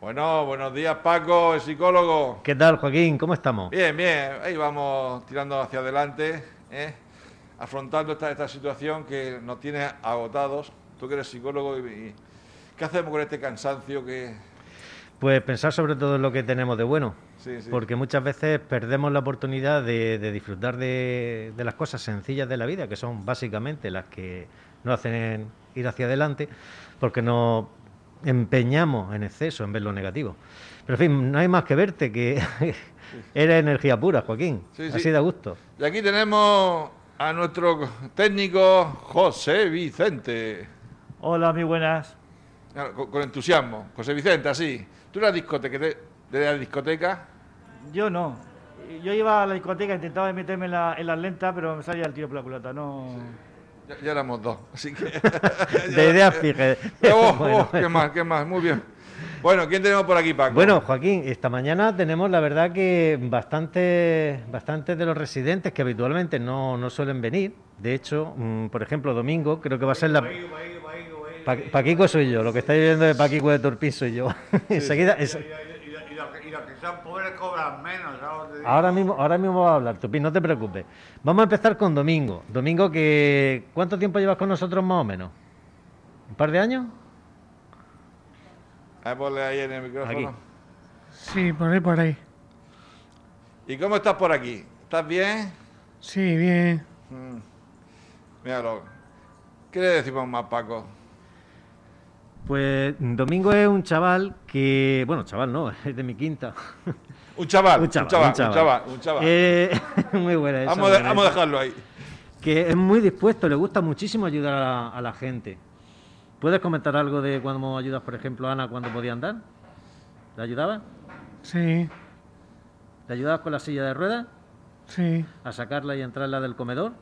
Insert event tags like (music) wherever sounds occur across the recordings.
Bueno, buenos días Paco, el psicólogo. ¿Qué tal, Joaquín? ¿Cómo estamos? Bien, bien, ahí vamos tirando hacia adelante, ¿eh? afrontando esta, esta situación que nos tiene agotados. Tú que eres psicólogo, y, y- ¿qué hacemos con este cansancio que... Pues pensar sobre todo en lo que tenemos de bueno, Sí, sí. porque muchas veces perdemos la oportunidad de, de disfrutar de, de las cosas sencillas de la vida, que son básicamente las que nos hacen ir hacia adelante, porque nos empeñamos en exceso en ver lo negativo. Pero en fin, no hay más que verte, que (laughs) eres energía pura, Joaquín. Sí, sí. Así da gusto. Y aquí tenemos a nuestro técnico José Vicente. Hola, muy buenas. Claro, Con, con entusiasmo. José Vicente, así. ¿Tú eras discoteca, de, de la discoteca? Yo no. Yo iba a la discoteca, intentaba meterme en, la- en las lentas, pero me salía el tiro por la culata. No. Ya, ya éramos dos, así que... (laughs) De ideas fijas. (laughs) Oh, (laughs) Bueno, oh, ¿Qué más? ¿Qué más? Muy bien. Bueno, ¿quién tenemos por aquí, Paco? Bueno, Joaquín, esta mañana tenemos la verdad que bastante, bastantes de los residentes que habitualmente no, no suelen venir. De hecho, mm, por ejemplo, domingo creo que va a ser la... Pa- Paquico soy yo, lo que estáis viendo de Paquico de Torpín soy yo. Enseguida, cobran menos. ahora mismo, ahora mismo va a hablar, Torpín, no te preocupes. Vamos a empezar con Domingo. Domingo, que ¿cuánto tiempo llevas con nosotros más o menos? ¿Un par de años? Ah, ponle ahí en el micrófono. Aquí. Sí, por ahí, por ahí. ¿Y cómo estás por aquí? ¿Estás bien? Sí, bien. Míralo. ¿Qué le decimos más, Paco? Pues Domingo es un chaval que, bueno, chaval no, (laughs) es de mi quinta. Un chaval, Un chaval, un chaval. un chaval, un chaval. Eh, (laughs) muy buena esa, vamos, a- vamos dejarlo ahí. Que es muy dispuesto, le gusta muchísimo ayudar a la, a la gente. ¿Puedes comentar algo de cuando ayudas, por ejemplo, a Ana cuando podía andar? ¿Le ayudabas? Sí, ¿Le ayudabas con la silla de ruedas? sí, ¿A sacarla y entrarla del comedor?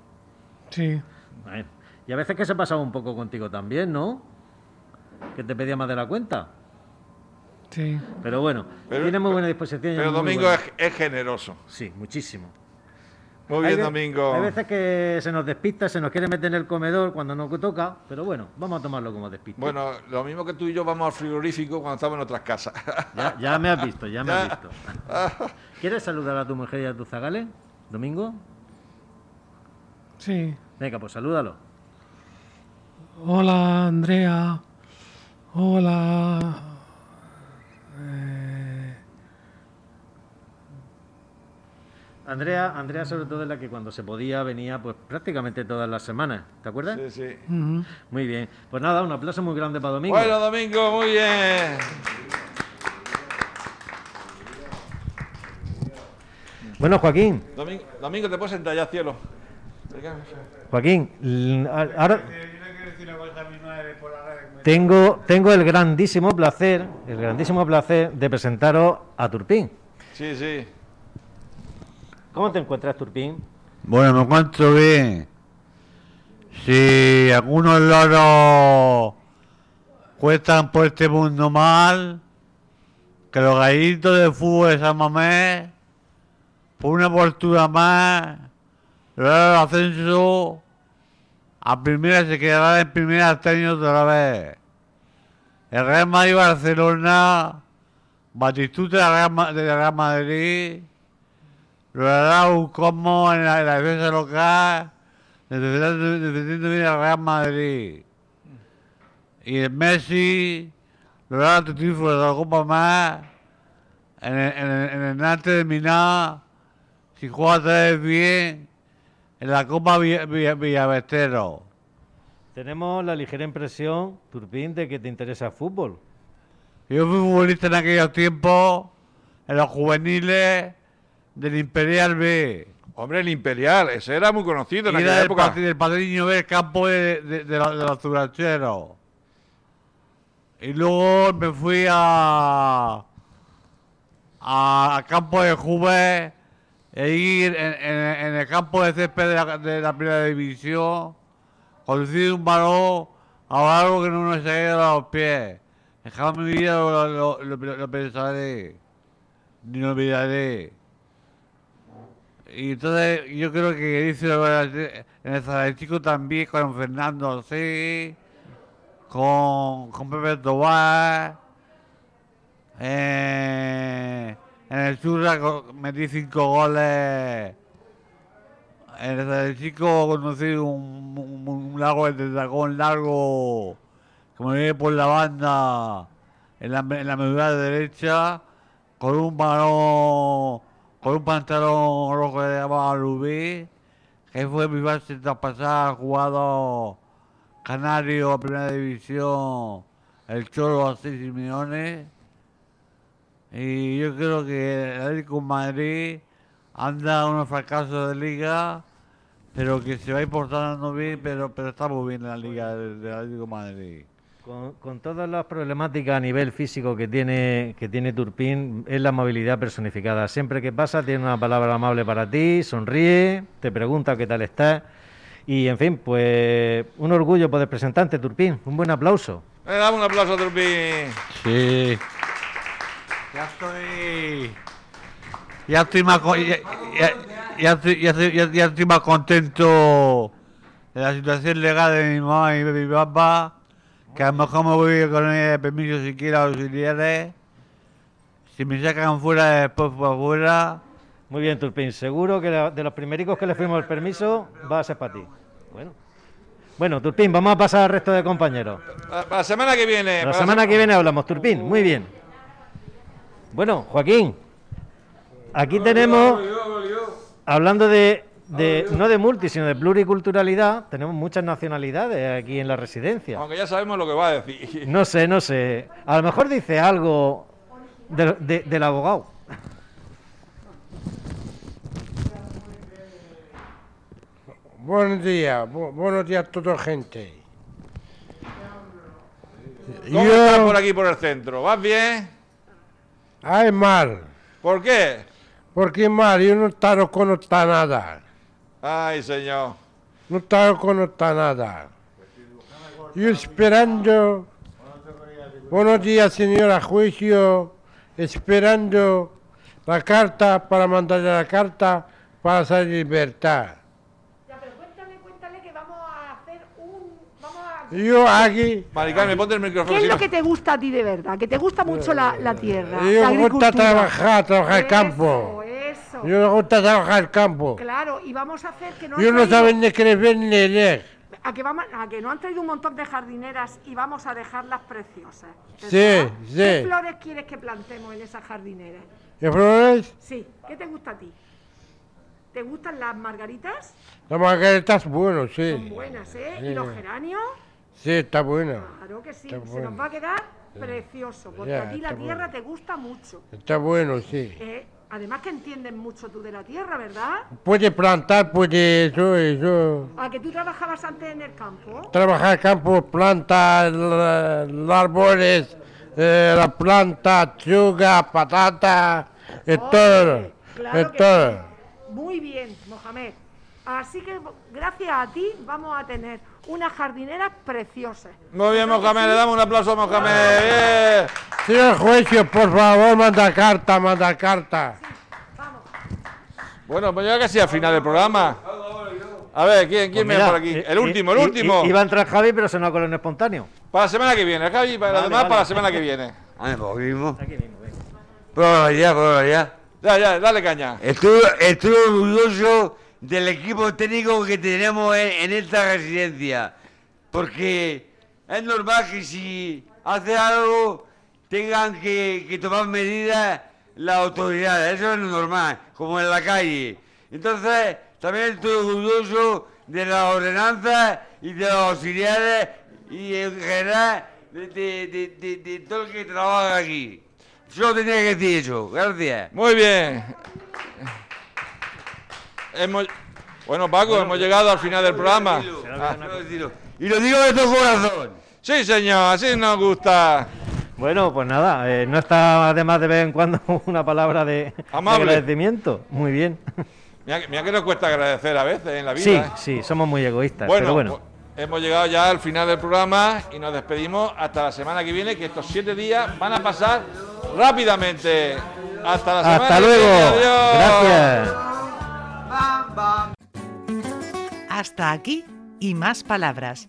sí. Bueno, Y a veces que se pasaba un poco contigo también, ¿no? Que te pedía más de la cuenta. Sí. Pero bueno, Pero- tiene muy buena disposición. Pero Domingo bueno. es, es generoso. Sí, muchísimo. Muy bien, Domingo. Hay veces que se nos despista, se nos quiere meter en el comedor cuando nos toca, pero bueno, vamos a tomarlo como despista. Bueno, lo mismo que tú y yo vamos al frigorífico cuando estamos en otras casas. (laughs) Ya, ya me has visto, ya me Ya. has visto. (laughs) ¿Quieres saludar a tu mujer y a tu zagales, Domingo? Sí. Venga, pues salúdalo. Hola, Andrea. Hola. Andrea, Andrea sobre todo es la que cuando se podía venía pues prácticamente todas las semanas, ¿te acuerdas? Sí, sí. Muy bien. Pues nada, un aplauso muy grande para Domingo. Bueno, Domingo, muy bien. Bueno, Joaquín, Domingo, Domingo, te puedes sentar ya, cielo. Joaquín, ahora tengo, tengo el grandísimo placer, el grandísimo placer de presentaros a Turpín. Sí, sí. ¿Cómo te encuentras, Turpín? Bueno, me encuentro bien. Si algunos loros cuestan por este mundo mal, que los gallitos de fútbol de San Mamés, por una postura más, el ascenso, a primera se quedará en primera este año otra vez. El Real Madrid Barcelona, Batistuta de la Real Ma- Real Madrid, logrará un como en la, en la defensa local, defendiendo bien al Real Madrid. Y el Messi logrará tu título de la Copa más en el, en el, en el Nantes de Miná, si juega bien, en la Copa Villa- Villa- Villavestero. Tenemos la ligera impresión, Turpín, de que te interesa el fútbol. Yo fui futbolista en aquellos tiempos, en los juveniles del Imperial B. Hombre, el Imperial, ese era muy conocido en Y aquella era época. patri- el padrino del campo de, de, de los- de los turancheros. Y luego me fui a, a- campo de Juve e ir en, en- en el campo de césped de la, de la primera división, conducir un balón a algo que no nos caiga a los pies. Jamás mi vida lo, lo- lo- lo- lo pensaré, ni lo olvidaré. Y entonces yo creo que dice en el Zaletico también con Fernando sí, con, con Pepe Tobar, eh, en el Churra metí cinco goles. En el Zaletico conocí un, lago de dragón largo que me viene por la banda en la, en la derecha con un balón, con un pantalón rojo se llamaba Rubí, que fue mi base pasada, jugado Canario a primera división, el Cholo a 6 millones. Y yo creo que el Atlético de Madrid anda unos fracasos de liga, pero que se va importando bien, pero, pero está muy bien en la liga del, Atlético de Madrid. Con, con todas las problemáticas a nivel físico que tiene, que tiene Turpín, es la movilidad personificada. Siempre que pasa tiene una palabra amable para ti, sonríe, te pregunta qué tal estás. Y en fin, pues un orgullo poder presentarte, Turpín. Un buen aplauso. Le damos un aplauso a Turpín. Sí. Ya estoy. Ya estoy más, ya, ya- ya estoy, ya estoy- ya- ya estoy más contento de la situación legal de mi mamá y de mi papá. Que a lo mejor me voy con ella de permiso si quiero auxiliares. Si me sacan fuera, después por fuera. Muy bien, Turpín. Seguro que la- de los primericos que le fuimos el permiso va a ser para ti. Bueno. Bueno, Turpín, vamos a pasar al resto de compañeros. La, la semana que viene. La para semana se- que viene hablamos, Turpín. Muy bien. Bueno, Joaquín, aquí tenemos, hablando de, de- no de multi, sino de pluriculturalidad, tenemos muchas nacionalidades aquí en la residencia. Aunque ya sabemos lo que va a decir. (laughs) No sé, no sé. A lo mejor dice algo de- de- del abogado. Buenos días, bu- buenos días a toda gente. ¿Cómo estás por aquí por el centro? ¿Vas bien? Ay, mal. ¿Por qué? Porque mal, yo no está nada. Ay, señor. No estaba con está nada. Yo esperando. Buenos días, señora juicio. Esperando la carta para mandarle la carta para salir libertad. Ya, pero cuéntale, cuéntale que vamos a hacer un... Vamos a... Yo aquí, Mari Carmen, ponte el micrófono. ¿Qué es lo no- que te gusta a ti de verdad? Que te gusta mucho la, la tierra, yo la me gusta trabajar, trabajar el campo. Eso, Yo me gusta trabajar el campo. Claro, y vamos a hacer que no... Han no traído- saben ni crecer ni leer. A que, vamos, a que no han traído un montón de jardineras y vamos a dejarlas preciosas. Sí, sí. ¿Qué flores quieres que plantemos en esas jardineras? ¿Y flores? Sí, ¿qué te gusta a ti? ¿Te gustan las margaritas? La margarita es bueno, Son sí. buenas, ¿eh? Sí. ¿Y los geranios? Sí, está buena. Claro que sí, Está se bueno. nos va a quedar precioso, porque Ya, a ti la tierra bueno. te gusta mucho. Está bueno, sí. Eh, además que entiendes mucho tú de la tierra, ¿verdad? Puede plantar, puede eso, eso. A que tú trabajabas antes en el campo. Trabajar campo, los árboles, eh, la planta, chuga, patata, todo. Claro que todo. sí. Muy bien, Mohamed. Así que gracias a ti vamos a tener unas jardineras preciosas. Muy bien, ¿Verdad que Mohamed. sí? Le damos un aplauso a Mohamed. Bien. Señor juicio, por favor, manda carta, manda carta. Vamos. Bueno, pues ya casi al final del programa. A ver, ¿quién, quién Pues viene mira, por aquí? El eh, último, el último. i- Iba a entrar Javi, pero se nos ha colado en espontáneo. Para la semana que viene. Javi, para Vale, además vale. para la semana que viene. (laughs) Ah, pues mismo. Aquí mismo, venga. Pruébalo ya, pruébalo ya. Ya, ya, dale caña. Estoy, estoy orgulloso del equipo técnico que tenemos en, en esta residencia. Porque es normal que si hace algo tengan que, que tomar medidas las autoridades. Eso es normal, como en la calle. Entonces, también estoy orgulloso de las ordenanzas y de los auxiliares y en general de, de- de- de- de todo el que trabaja aquí. Solo tenía que decir eso. Gracias. Muy bien. Hemos... Bueno, Paco, hemos llegado al final del programa. Ah. Y lo digo de todo corazón. Sí, señor, así nos gusta. Bueno, pues nada, eh, no está además de vez en cuando (laughs) una palabra de, agradecimiento. Muy bien. Mira, que- mira que nos cuesta agradecer a veces en la vida. Sí, ¿eh? sí, somos muy egoístas, Bueno, pero bueno. pues, hemos llegado ya al final del programa y nos despedimos hasta la semana que viene, que estos siete días van a pasar rápidamente. Hasta la semana Hasta que luego. viene. Adiós. Gracias. Hasta aquí y más palabras.